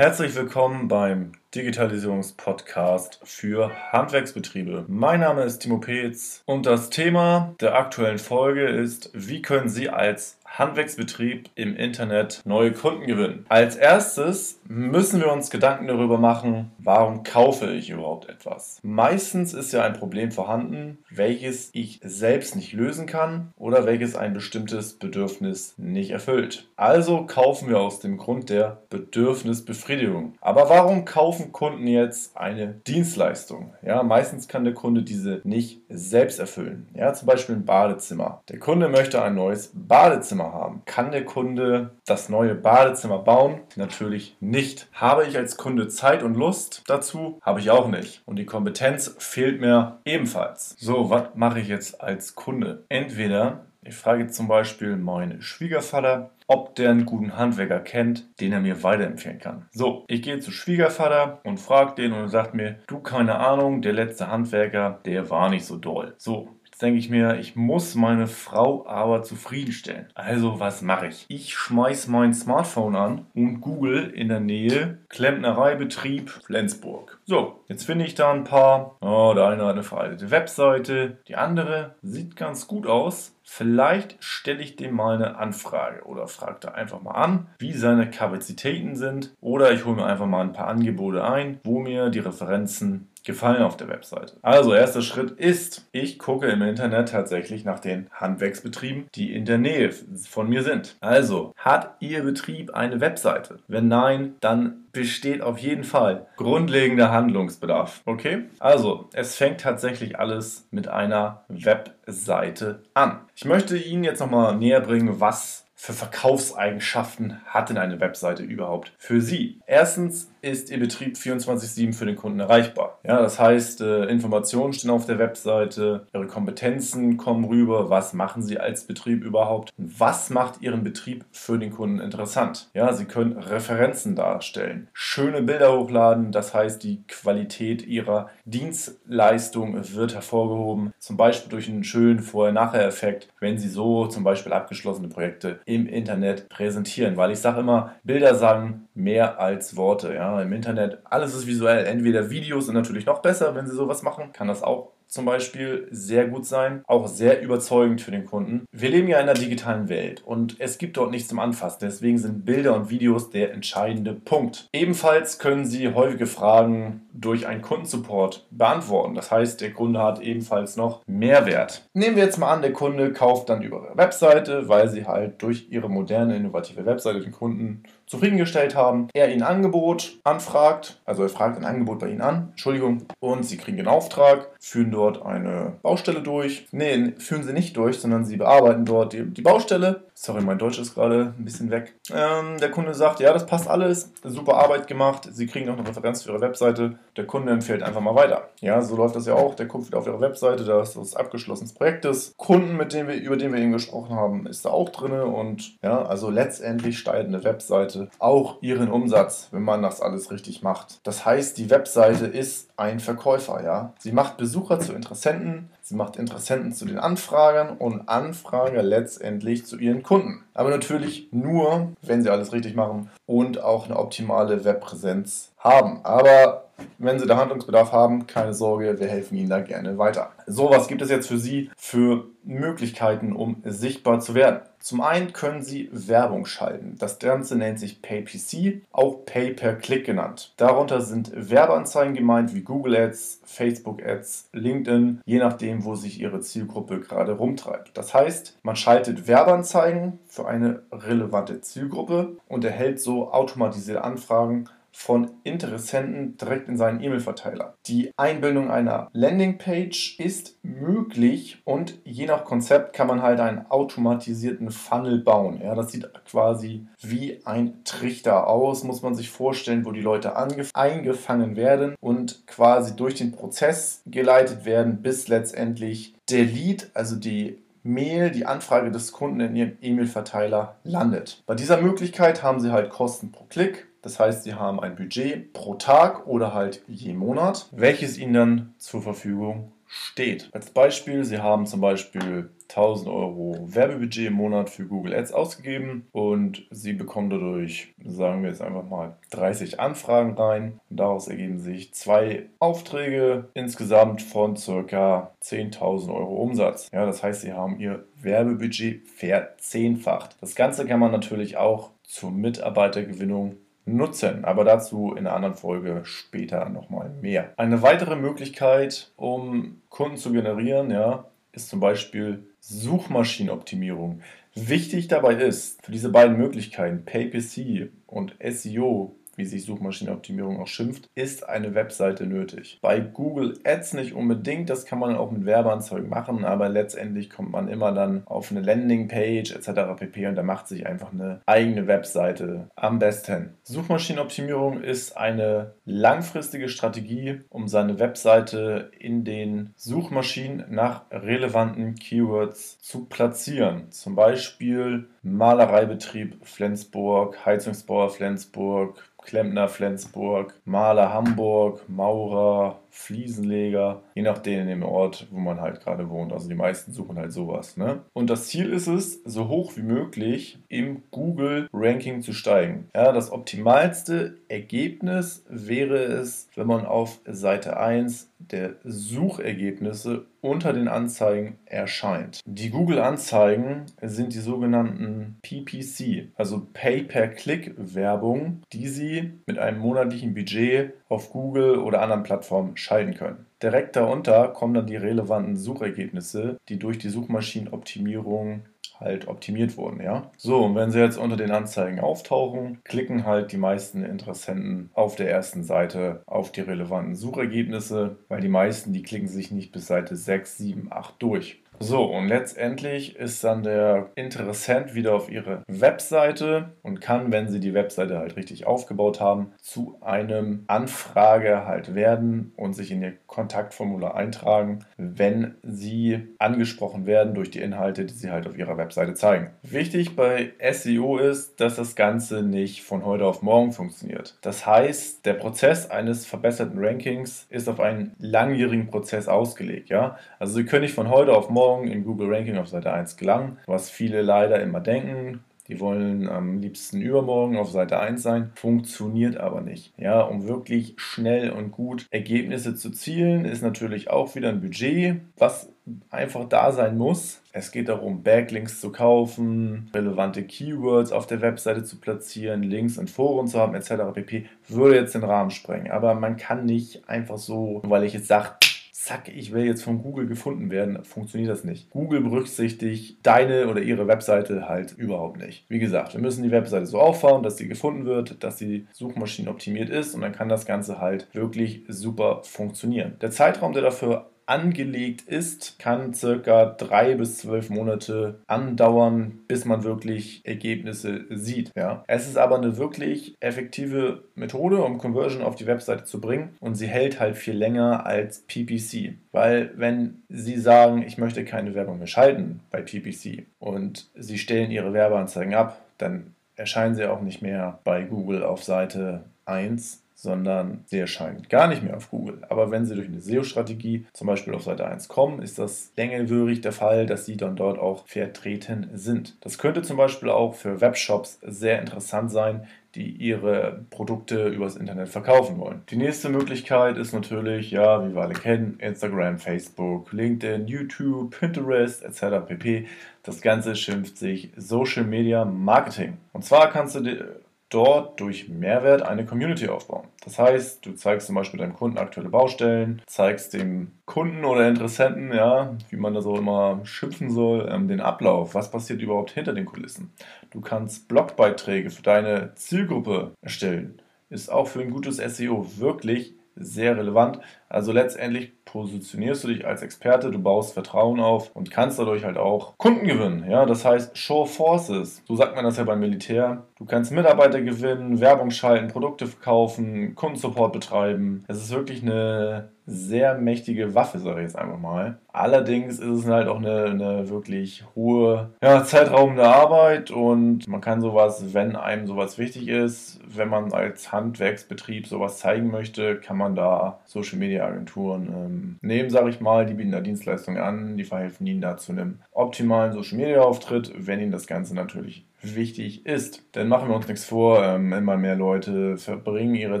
Herzlich willkommen beim Digitalisierungspodcast für Handwerksbetriebe. Mein Name ist Timo Peetz und das Thema der aktuellen Folge ist, wie können Sie als Handwerksbetrieb im Internet neue Kunden gewinnen. Als erstes müssen wir uns Gedanken darüber machen, warum kaufe ich überhaupt etwas. Meistens ist ja ein Problem vorhanden, welches ich selbst nicht lösen kann oder welches ein bestimmtes Bedürfnis nicht erfüllt. Also kaufen wir aus dem Grund der Bedürfnisbefriedigung. Aber warum kaufen Kunden jetzt eine Dienstleistung? Ja, meistens kann der Kunde diese nicht selbst erfüllen. Ja, zum Beispiel ein Badezimmer. Der Kunde möchte ein neues Badezimmer haben. Kann der Kunde das neue Badezimmer bauen? Natürlich nicht. Habe ich als Kunde Zeit und Lust dazu? Habe ich auch nicht. Und die Kompetenz fehlt mir ebenfalls. So, was mache ich jetzt als Kunde? Entweder ich frage zum Beispiel meinen Schwiegervater, ob der einen guten Handwerker kennt, den er mir weiterempfehlen kann. So, ich gehe zu Schwiegervater und frage den und sagt mir, du keine Ahnung, der letzte Handwerker, der war nicht so doll. So, denke ich mir, ich muss meine Frau aber zufriedenstellen. Also was mache ich? Ich schmeiß mein Smartphone an und google in der Nähe Klempnereibetrieb Flensburg. So, jetzt finde ich da ein paar. Oh, der eine hat eine veraltete Webseite, die andere sieht ganz gut aus. Vielleicht stelle ich dem mal eine Anfrage oder frage da einfach mal an, wie seine Kapazitäten sind. Oder ich hole mir einfach mal ein paar Angebote ein, wo mir die Referenzen gefallen auf der Webseite. Also erster Schritt ist, ich gucke im Internet tatsächlich nach den Handwerksbetrieben, die in der Nähe von mir sind. Also, hat Ihr Betrieb eine Webseite? Wenn nein, dann besteht auf jeden Fall grundlegender Handlungsbedarf. Okay? Also, es fängt tatsächlich alles mit einer Webseite an. Ich möchte Ihnen jetzt nochmal näher bringen, was für Verkaufseigenschaften hat denn eine Webseite überhaupt für Sie? Erstens ist Ihr Betrieb 24/7 für den Kunden erreichbar. Ja, das heißt, äh, Informationen stehen auf der Webseite, Ihre Kompetenzen kommen rüber, was machen Sie als Betrieb überhaupt, was macht Ihren Betrieb für den Kunden interessant. Ja, Sie können Referenzen darstellen, schöne Bilder hochladen, das heißt, die Qualität Ihrer Dienstleistung wird hervorgehoben, zum Beispiel durch einen schönen Vorher-Nachher-Effekt, wenn Sie so zum Beispiel abgeschlossene Projekte im Internet präsentieren, weil ich sage immer, Bilder sagen mehr als Worte. Ja im Internet, alles ist visuell. Entweder Videos sind natürlich noch besser, wenn sie sowas machen, kann das auch zum Beispiel sehr gut sein, auch sehr überzeugend für den Kunden. Wir leben ja in einer digitalen Welt und es gibt dort nichts zum Anfassen. Deswegen sind Bilder und Videos der entscheidende Punkt. Ebenfalls können Sie häufige Fragen durch einen Kundensupport beantworten. Das heißt, der Kunde hat ebenfalls noch Mehrwert. Nehmen wir jetzt mal an, der Kunde kauft dann über Ihre Webseite, weil Sie halt durch Ihre moderne, innovative Webseite den Kunden zufriedengestellt haben. Er Ihnen Angebot anfragt, also er fragt ein Angebot bei Ihnen an, Entschuldigung, und Sie kriegen den Auftrag, führen dort eine Baustelle durch. Nee, führen Sie nicht durch, sondern Sie bearbeiten dort die, die Baustelle. Sorry, mein Deutsch ist gerade ein bisschen weg. Ähm, der Kunde sagt, ja, das passt alles, super Arbeit gemacht, Sie kriegen noch eine Referenz für Ihre Webseite. Der Kunde empfiehlt einfach mal weiter. Ja, so läuft das ja auch. Der guckt wieder auf Ihre Webseite, da ist das abgeschlossenes Projektes. Kunden, mit dem wir, über den wir eben gesprochen haben, ist da auch drin und ja, also letztendlich steigt eine Webseite auch ihren Umsatz, wenn man das alles richtig macht. Das heißt, die Webseite ist ein Verkäufer, ja. Sie macht Besucher zu Interessenten, sie macht Interessenten zu den Anfragern und Anfrager letztendlich zu ihren Kunden. Aber natürlich nur, wenn sie alles richtig machen und auch eine optimale Webpräsenz haben. Aber wenn Sie da Handlungsbedarf haben, keine Sorge, wir helfen Ihnen da gerne weiter. So, was gibt es jetzt für Sie für Möglichkeiten, um sichtbar zu werden? Zum einen können Sie Werbung schalten. Das Ganze nennt sich PayPC, auch Pay per Click genannt. Darunter sind Werbeanzeigen gemeint wie Google Ads, Facebook Ads, LinkedIn, je nachdem, wo sich Ihre Zielgruppe gerade rumtreibt. Das heißt, man schaltet Werbeanzeigen für eine relevante Zielgruppe und erhält so automatisierte Anfragen von Interessenten direkt in seinen E-Mail-Verteiler. Die Einbindung einer Landingpage ist möglich und je nach Konzept kann man halt einen automatisierten Funnel bauen. Ja, das sieht quasi wie ein Trichter aus, muss man sich vorstellen, wo die Leute eingefangen werden und quasi durch den Prozess geleitet werden, bis letztendlich der Lead, also die Mail, die Anfrage des Kunden in ihrem E-Mail-Verteiler landet. Bei dieser Möglichkeit haben Sie halt Kosten pro Klick das heißt, Sie haben ein Budget pro Tag oder halt je Monat, welches Ihnen dann zur Verfügung steht. Als Beispiel, Sie haben zum Beispiel 1000 Euro Werbebudget im Monat für Google Ads ausgegeben und Sie bekommen dadurch, sagen wir jetzt einfach mal, 30 Anfragen rein. Und daraus ergeben sich zwei Aufträge insgesamt von ca. 10.000 Euro Umsatz. Ja, das heißt, Sie haben Ihr Werbebudget verzehnfacht. Das Ganze kann man natürlich auch zur Mitarbeitergewinnung nutzen. Aber dazu in einer anderen Folge später nochmal mehr. Eine weitere Möglichkeit, um Kunden zu generieren, ja, ist zum Beispiel Suchmaschinenoptimierung. Wichtig dabei ist, für diese beiden Möglichkeiten, PayPC und SEO, wie sich Suchmaschinenoptimierung auch schimpft, ist eine Webseite nötig. Bei Google Ads nicht unbedingt, das kann man auch mit Werbeanzeigen machen, aber letztendlich kommt man immer dann auf eine Landingpage etc. pp. und da macht sich einfach eine eigene Webseite am besten. Suchmaschinenoptimierung ist eine langfristige Strategie, um seine Webseite in den Suchmaschinen nach relevanten Keywords zu platzieren. Zum Beispiel Malereibetrieb Flensburg, Heizungsbauer Flensburg, Klempner Flensburg, Maler Hamburg, Maurer, Fliesenleger, je nachdem in dem Ort, wo man halt gerade wohnt. Also die meisten suchen halt sowas. Ne? Und das Ziel ist es, so hoch wie möglich im Google-Ranking zu steigen. Ja, das optimalste Ergebnis wäre es, wenn man auf Seite 1 der Suchergebnisse unter den Anzeigen erscheint. Die Google-Anzeigen sind die sogenannten PPC, also Pay-per-Click-Werbung, die Sie mit einem monatlichen Budget auf Google oder anderen Plattformen schalten können. Direkt darunter kommen dann die relevanten Suchergebnisse, die durch die Suchmaschinenoptimierung halt optimiert wurden, ja. So, und wenn sie jetzt unter den Anzeigen auftauchen, klicken halt die meisten Interessenten auf der ersten Seite auf die relevanten Suchergebnisse, weil die meisten, die klicken sich nicht bis Seite 6, 7, 8 durch. So, und letztendlich ist dann der Interessent wieder auf ihre Webseite und kann, wenn sie die Webseite halt richtig aufgebaut haben, zu einem Anfrage halt werden und sich in ihr Kontaktformular eintragen, wenn sie angesprochen werden durch die Inhalte, die sie halt auf ihrer Webseite zeigen. Wichtig bei SEO ist, dass das Ganze nicht von heute auf morgen funktioniert. Das heißt, der Prozess eines verbesserten Rankings ist auf einen langjährigen Prozess ausgelegt, ja? Also Sie können nicht von heute auf morgen übermorgen im Google Ranking auf Seite 1 gelangen, was viele leider immer denken. Die wollen am liebsten übermorgen auf Seite 1 sein, funktioniert aber nicht. Ja, um wirklich schnell und gut Ergebnisse zu zielen, ist natürlich auch wieder ein Budget, was einfach da sein muss. Es geht darum, Backlinks zu kaufen, relevante Keywords auf der Webseite zu platzieren, Links in Foren zu haben, etc. pp. Würde jetzt den Rahmen sprengen. Aber man kann nicht einfach so, weil ich jetzt sage, zack, ich will jetzt von Google gefunden werden, funktioniert das nicht. Google berücksichtigt deine oder ihre Webseite halt überhaupt nicht. Wie gesagt, wir müssen die Webseite so aufbauen, dass sie gefunden wird, dass sie suchmaschinenoptimiert ist und dann kann das Ganze halt wirklich super funktionieren. Der Zeitraum, der dafür angelegt ist, kann circa drei bis zwölf Monate andauern, bis man wirklich Ergebnisse sieht. Ja. Es ist aber eine wirklich effektive Methode, um Conversion auf die Webseite zu bringen und sie hält halt viel länger als PPC. Weil wenn Sie sagen, ich möchte keine Werbung mehr schalten bei PPC und Sie stellen Ihre Werbeanzeigen ab, dann erscheinen sie auch nicht mehr bei Google auf Seite 1, sondern sie erscheinen gar nicht mehr auf Google. Aber wenn sie durch eine SEO-Strategie zum Beispiel auf Seite 1 kommen, ist das längerwierig der Fall, dass sie dann dort auch vertreten sind. Das könnte zum Beispiel auch für Webshops sehr interessant sein, die ihre Produkte übers Internet verkaufen wollen. Die nächste Möglichkeit ist natürlich, ja, wie wir alle kennen, Instagram, Facebook, LinkedIn, YouTube, Pinterest etc. pp. Das Ganze schimpft sich Social Media Marketing. Und zwar kannst du dir dort durch Mehrwert eine Community aufbauen. Das heißt, du zeigst zum Beispiel deinem Kunden aktuelle Baustellen, zeigst dem Kunden oder Interessenten, ja, wie man da so immer schimpfen soll, ähm, den Ablauf. Was passiert überhaupt hinter den Kulissen? Du kannst Blogbeiträge für deine Zielgruppe erstellen. Ist auch für ein gutes SEO wirklich sehr relevant. Also letztendlich positionierst du dich als Experte, du baust Vertrauen auf und kannst dadurch halt auch Kunden gewinnen. Ja, das heißt Show Forces. So sagt man das ja beim Militär. Du kannst Mitarbeiter gewinnen, Werbung schalten, Produkte verkaufen, Kundensupport betreiben. Es ist wirklich eine sehr mächtige Waffe, sage ich jetzt einfach mal. Allerdings ist es halt auch eine, eine wirklich hohe ja, zeitraubende Arbeit und man kann sowas, wenn einem sowas wichtig ist, wenn man als Handwerksbetrieb sowas zeigen möchte, kann man da Social Media Agenturen ähm, nehmen, sage ich mal. Die bieten da Dienstleistungen an, die verhelfen ihnen da zu einem optimalen Social Media Auftritt, wenn ihnen das Ganze natürlich wichtig ist. Denn machen wir uns nichts vor, ähm, immer mehr Leute verbringen ihre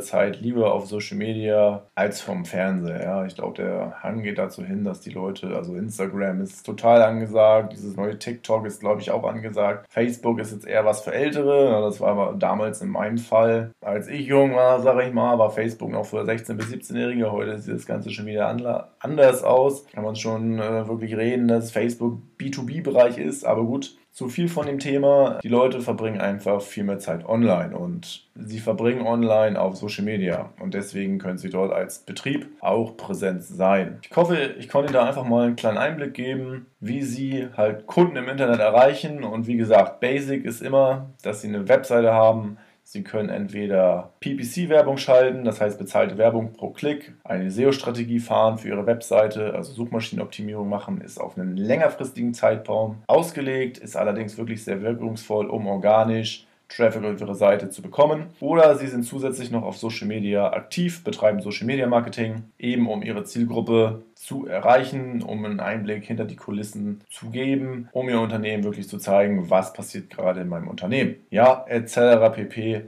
Zeit lieber auf Social Media als vom Fernseher. Ja, ich glaube, der Hang geht dazu hin, dass die Leute, also Instagram ist total angesagt, dieses neue TikTok ist, glaube ich, auch angesagt. Facebook ist jetzt eher was für Ältere. Das war aber damals in meinem Fall, als ich jung war, sage ich mal, war Facebook noch für 16- bis 17-Jährige. Heute sieht das Ganze schon wieder anders aus. Kann man schon äh, wirklich reden, dass Facebook B2B-Bereich ist, aber gut, zu viel von dem Thema. Die Leute verbringen einfach viel mehr Zeit online und sie verbringen online auf Social Media und deswegen können sie dort als Betrieb auch präsent sein. Ich hoffe, ich konnte da einfach mal einen kleinen Einblick geben, wie sie halt Kunden im Internet erreichen und wie gesagt, Basic ist immer, dass sie eine Webseite haben, Sie können entweder PPC-Werbung schalten, das heißt bezahlte Werbung pro Klick, eine SEO-Strategie fahren für Ihre Webseite, also Suchmaschinenoptimierung machen, ist auf einen längerfristigen Zeitraum ausgelegt, ist allerdings wirklich sehr wirkungsvoll, um organisch Traffic auf ihre Seite zu bekommen. Oder sie sind zusätzlich noch auf Social Media aktiv, betreiben Social Media Marketing, eben um ihre Zielgruppe zu erreichen, um einen Einblick hinter die Kulissen zu geben, um ihr Unternehmen wirklich zu zeigen, was passiert gerade in meinem Unternehmen. Ja, etc. pp.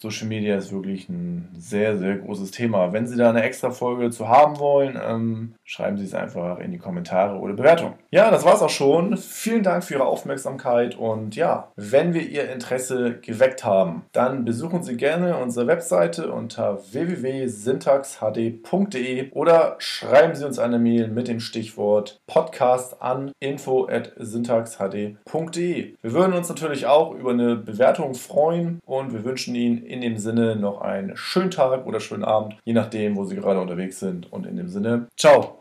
Social Media ist wirklich ein sehr, sehr großes Thema. Wenn Sie da eine extra Folge zu haben wollen, ähm, schreiben Sie es einfach in die Kommentare oder Bewertung. Ja, das war's auch schon. Vielen Dank für Ihre Aufmerksamkeit und ja, wenn wir Ihr Interesse geweckt haben, dann besuchen Sie gerne unsere Webseite unter www.syntaxhd.de oder schreiben Sie uns eine Mail mit dem Stichwort Podcast an info@syntaxhd.de. Wir würden uns natürlich auch über eine Bewertung freuen und wir wünschen Ihnen in dem Sinne noch einen schönen Tag oder schönen Abend, je nachdem, wo Sie gerade unterwegs sind. Und in dem Sinne, ciao!